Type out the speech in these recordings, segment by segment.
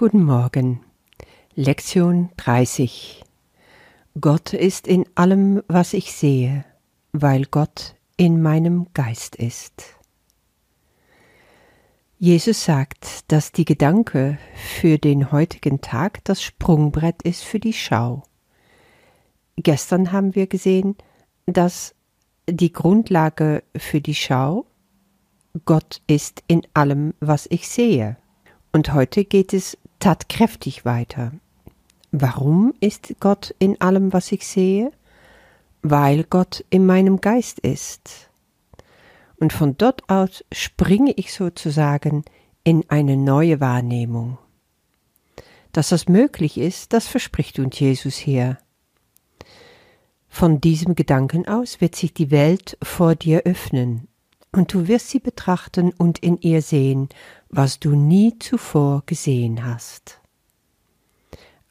Guten Morgen. Lektion 30. Gott ist in allem, was ich sehe, weil Gott in meinem Geist ist. Jesus sagt, dass die Gedanke für den heutigen Tag das Sprungbrett ist für die Schau. Gestern haben wir gesehen, dass die Grundlage für die Schau Gott ist in allem, was ich sehe. Und heute geht es tatkräftig weiter. Warum ist Gott in allem, was ich sehe? Weil Gott in meinem Geist ist. Und von dort aus springe ich sozusagen in eine neue Wahrnehmung. Dass das möglich ist, das verspricht uns Jesus hier. Von diesem Gedanken aus wird sich die Welt vor dir öffnen, und du wirst sie betrachten und in ihr sehen, was du nie zuvor gesehen hast.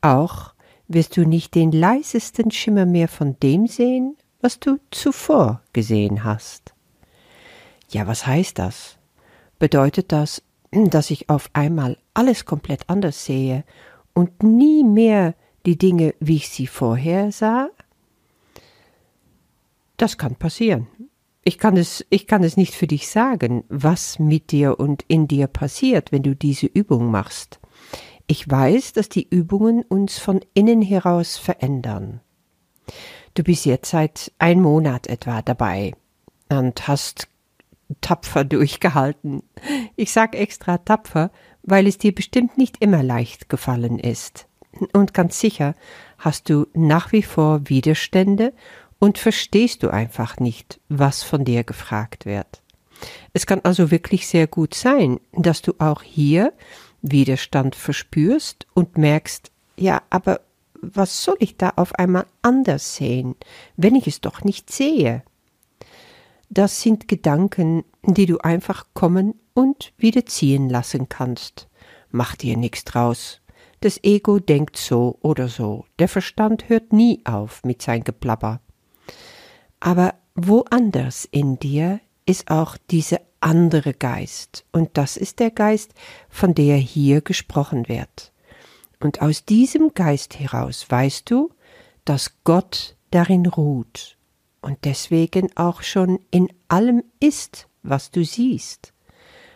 Auch wirst du nicht den leisesten Schimmer mehr von dem sehen, was du zuvor gesehen hast. Ja, was heißt das? Bedeutet das, dass ich auf einmal alles komplett anders sehe und nie mehr die Dinge, wie ich sie vorher sah? Das kann passieren. Ich kann es, ich kann es nicht für dich sagen, was mit dir und in dir passiert, wenn du diese Übung machst. Ich weiß, dass die Übungen uns von innen heraus verändern. Du bist jetzt seit ein Monat etwa dabei und hast tapfer durchgehalten. Ich sag extra tapfer, weil es dir bestimmt nicht immer leicht gefallen ist. Und ganz sicher hast du nach wie vor Widerstände und verstehst du einfach nicht, was von dir gefragt wird. Es kann also wirklich sehr gut sein, dass du auch hier Widerstand verspürst und merkst, ja, aber was soll ich da auf einmal anders sehen, wenn ich es doch nicht sehe? Das sind Gedanken, die du einfach kommen und wieder ziehen lassen kannst. Mach dir nichts draus. Das Ego denkt so oder so. Der Verstand hört nie auf mit sein Geplapper. Aber woanders in dir ist auch dieser andere Geist, und das ist der Geist, von der hier gesprochen wird. Und aus diesem Geist heraus weißt du, dass Gott darin ruht und deswegen auch schon in allem ist, was du siehst,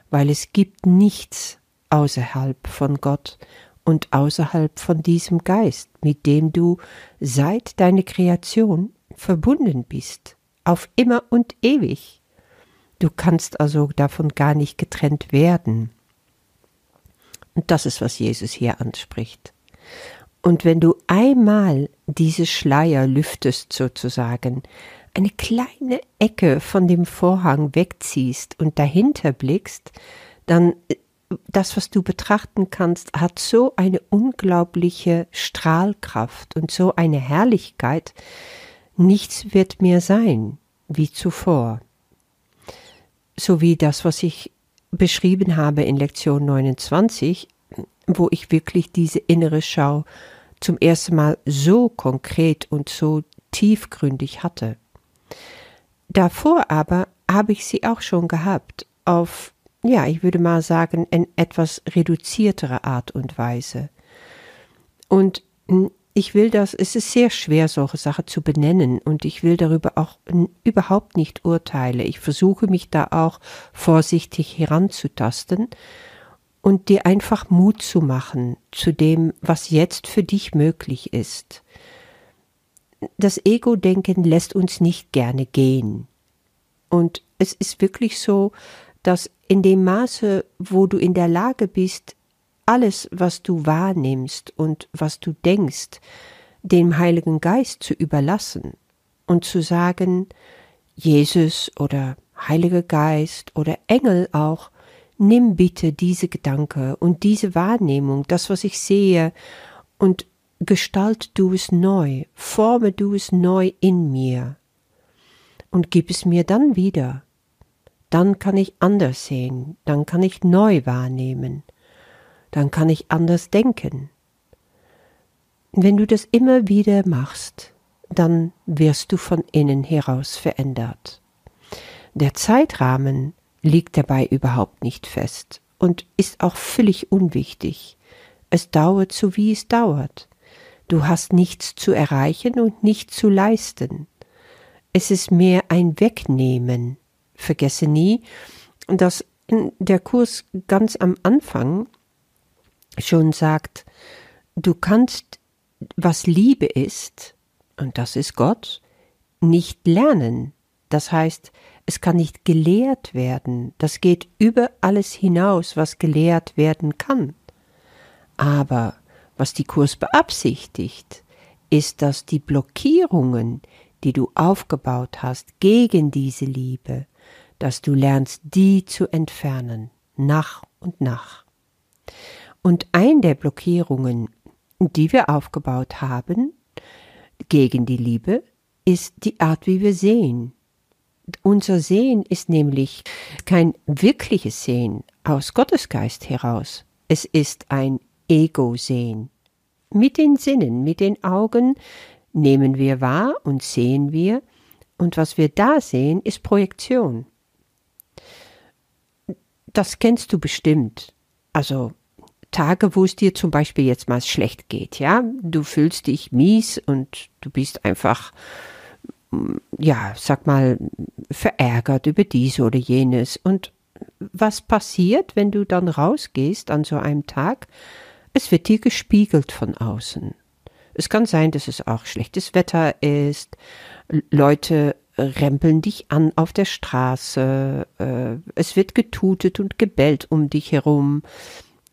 weil es gibt nichts außerhalb von Gott und außerhalb von diesem Geist, mit dem du seit deiner Kreation verbunden bist, auf immer und ewig. Du kannst also davon gar nicht getrennt werden. Und das ist, was Jesus hier anspricht. Und wenn du einmal diese Schleier lüftest sozusagen, eine kleine Ecke von dem Vorhang wegziehst und dahinter blickst, dann das, was du betrachten kannst, hat so eine unglaubliche Strahlkraft und so eine Herrlichkeit, nichts wird mehr sein wie zuvor. So wie das, was ich beschrieben habe in Lektion 29, wo ich wirklich diese innere Schau zum ersten Mal so konkret und so tiefgründig hatte. Davor aber habe ich sie auch schon gehabt, auf, ja, ich würde mal sagen, in etwas reduziertere Art und Weise. Und ich will das, es ist sehr schwer, solche Sachen zu benennen und ich will darüber auch überhaupt nicht urteilen. Ich versuche mich da auch vorsichtig heranzutasten und dir einfach Mut zu machen zu dem, was jetzt für dich möglich ist. Das Ego-Denken lässt uns nicht gerne gehen. Und es ist wirklich so, dass in dem Maße, wo du in der Lage bist, alles, was du wahrnimmst und was du denkst, dem Heiligen Geist zu überlassen und zu sagen, Jesus oder Heiliger Geist oder Engel auch, nimm bitte diese Gedanke und diese Wahrnehmung, das, was ich sehe, und gestalt du es neu, forme du es neu in mir und gib es mir dann wieder. Dann kann ich anders sehen, dann kann ich neu wahrnehmen dann kann ich anders denken. Wenn du das immer wieder machst, dann wirst du von innen heraus verändert. Der Zeitrahmen liegt dabei überhaupt nicht fest und ist auch völlig unwichtig. es dauert so wie es dauert. Du hast nichts zu erreichen und nichts zu leisten. Es ist mehr ein Wegnehmen. Vergesse nie, dass der Kurs ganz am Anfang schon sagt, du kannst, was Liebe ist, und das ist Gott, nicht lernen. Das heißt, es kann nicht gelehrt werden. Das geht über alles hinaus, was gelehrt werden kann. Aber was die Kurs beabsichtigt, ist, dass die Blockierungen, die du aufgebaut hast gegen diese Liebe, dass du lernst, die zu entfernen, nach und nach. Und ein der Blockierungen, die wir aufgebaut haben gegen die Liebe, ist die Art, wie wir sehen. Unser Sehen ist nämlich kein wirkliches Sehen aus Gottesgeist heraus. Es ist ein Ego-Sehen. Mit den Sinnen, mit den Augen nehmen wir wahr und sehen wir, und was wir da sehen, ist Projektion. Das kennst du bestimmt. Also Tage, wo es dir zum Beispiel jetzt mal schlecht geht, ja, du fühlst dich mies und du bist einfach, mm, ja, sag mal, verärgert über dies oder jenes. Und was passiert, wenn du dann rausgehst an so einem Tag? Es wird dir gespiegelt von außen. Es kann sein, dass es auch schlechtes Wetter ist, Leute rempeln dich an auf der Straße, äh, es wird getutet und gebellt um dich herum,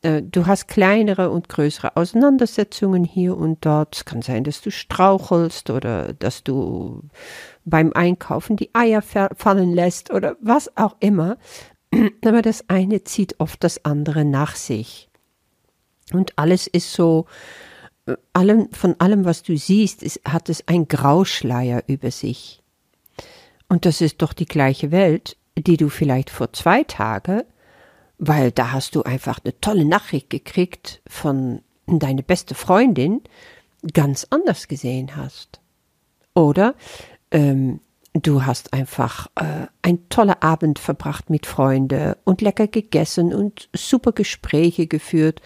äh, du hast kleinere und größere Auseinandersetzungen hier und dort. Es kann sein, dass du strauchelst oder dass du beim Einkaufen die Eier fallen lässt oder was auch immer. Aber das eine zieht oft das andere nach sich. Und alles ist so, äh, allem, von allem, was du siehst, ist, hat es ein Grauschleier über sich. Und das ist doch die gleiche Welt, die du vielleicht vor zwei Tagen weil da hast du einfach eine tolle Nachricht gekriegt von deine beste Freundin ganz anders gesehen hast. Oder ähm, du hast einfach äh, ein toller Abend verbracht mit Freunden und lecker gegessen und super Gespräche geführt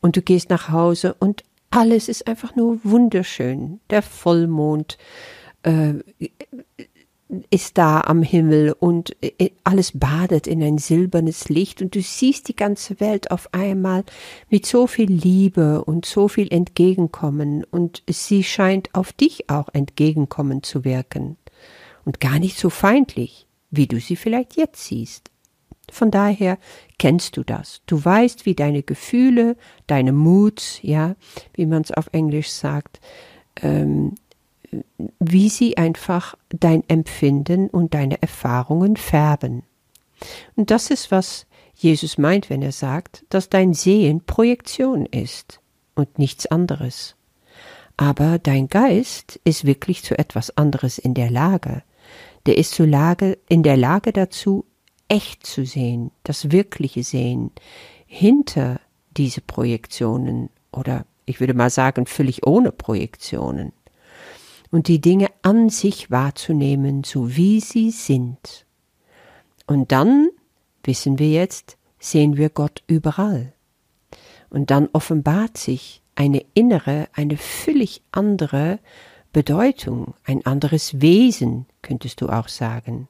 und du gehst nach Hause und alles ist einfach nur wunderschön. Der Vollmond, äh, ist da am Himmel und äh, alles badet in ein silbernes Licht und du siehst die ganze Welt auf einmal mit so viel Liebe und so viel Entgegenkommen und sie scheint auf dich auch entgegenkommen zu wirken und gar nicht so feindlich, wie du sie vielleicht jetzt siehst. Von daher kennst du das. Du weißt, wie deine Gefühle, deine Moods, ja, wie man es auf Englisch sagt, ähm, wie sie einfach dein Empfinden und deine Erfahrungen färben. Und das ist, was Jesus meint, wenn er sagt, dass dein Sehen Projektion ist und nichts anderes. Aber dein Geist ist wirklich zu etwas anderes in der Lage. Der ist zu Lage, in der Lage dazu, echt zu sehen, das wirkliche Sehen, hinter diese Projektionen oder ich würde mal sagen, völlig ohne Projektionen und die Dinge an sich wahrzunehmen, so wie sie sind. Und dann, wissen wir jetzt, sehen wir Gott überall. Und dann offenbart sich eine innere, eine völlig andere Bedeutung, ein anderes Wesen, könntest du auch sagen.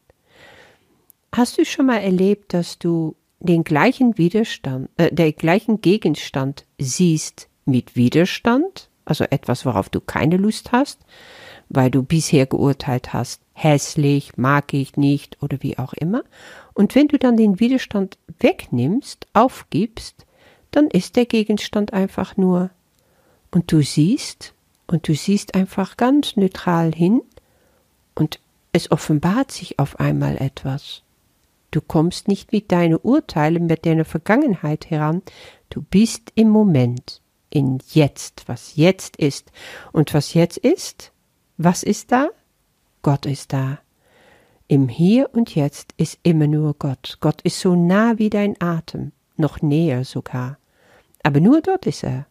Hast du schon mal erlebt, dass du den gleichen Widerstand, äh, der gleichen Gegenstand siehst mit Widerstand, also etwas, worauf du keine Lust hast, weil du bisher geurteilt hast, hässlich, mag ich nicht oder wie auch immer. Und wenn du dann den Widerstand wegnimmst, aufgibst, dann ist der Gegenstand einfach nur. Und du siehst, und du siehst einfach ganz neutral hin, und es offenbart sich auf einmal etwas. Du kommst nicht mit deinen Urteilen, mit deiner Vergangenheit heran, du bist im Moment, in jetzt, was jetzt ist. Und was jetzt ist, was ist da? Gott ist da. Im Hier und Jetzt ist immer nur Gott. Gott ist so nah wie dein Atem, noch näher sogar. Aber nur dort ist er.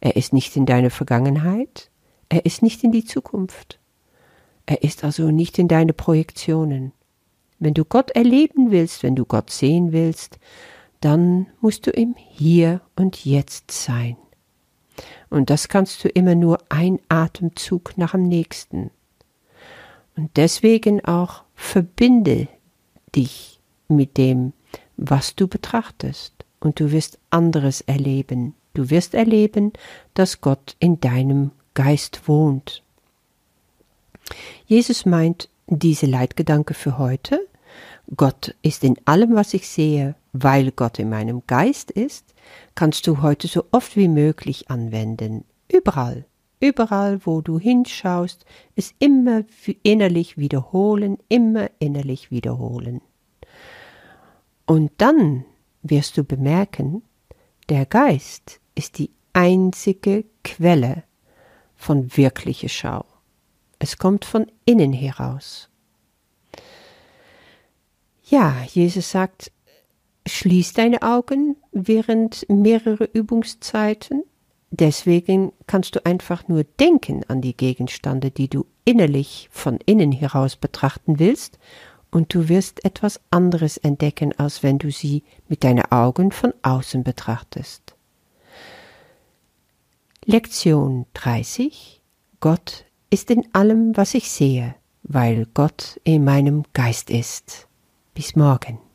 Er ist nicht in deiner Vergangenheit, er ist nicht in die Zukunft. Er ist also nicht in deine Projektionen. Wenn du Gott erleben willst, wenn du Gott sehen willst, dann musst du im Hier und Jetzt sein. Und das kannst du immer nur ein Atemzug nach dem nächsten. Und deswegen auch verbinde dich mit dem, was du betrachtest. Und du wirst anderes erleben. Du wirst erleben, dass Gott in deinem Geist wohnt. Jesus meint diese Leitgedanke für heute. Gott ist in allem, was ich sehe, weil Gott in meinem Geist ist, kannst du heute so oft wie möglich anwenden. Überall. Überall, wo du hinschaust, es immer innerlich wiederholen, immer innerlich wiederholen. Und dann wirst du bemerken, der Geist ist die einzige Quelle von wirklicher Schau. Es kommt von innen heraus. Ja, Jesus sagt, schließ deine Augen während mehrerer Übungszeiten. Deswegen kannst du einfach nur denken an die Gegenstände, die du innerlich von innen heraus betrachten willst, und du wirst etwas anderes entdecken, als wenn du sie mit deinen Augen von außen betrachtest. Lektion 30 Gott ist in allem, was ich sehe, weil Gott in meinem Geist ist. Bis morgen.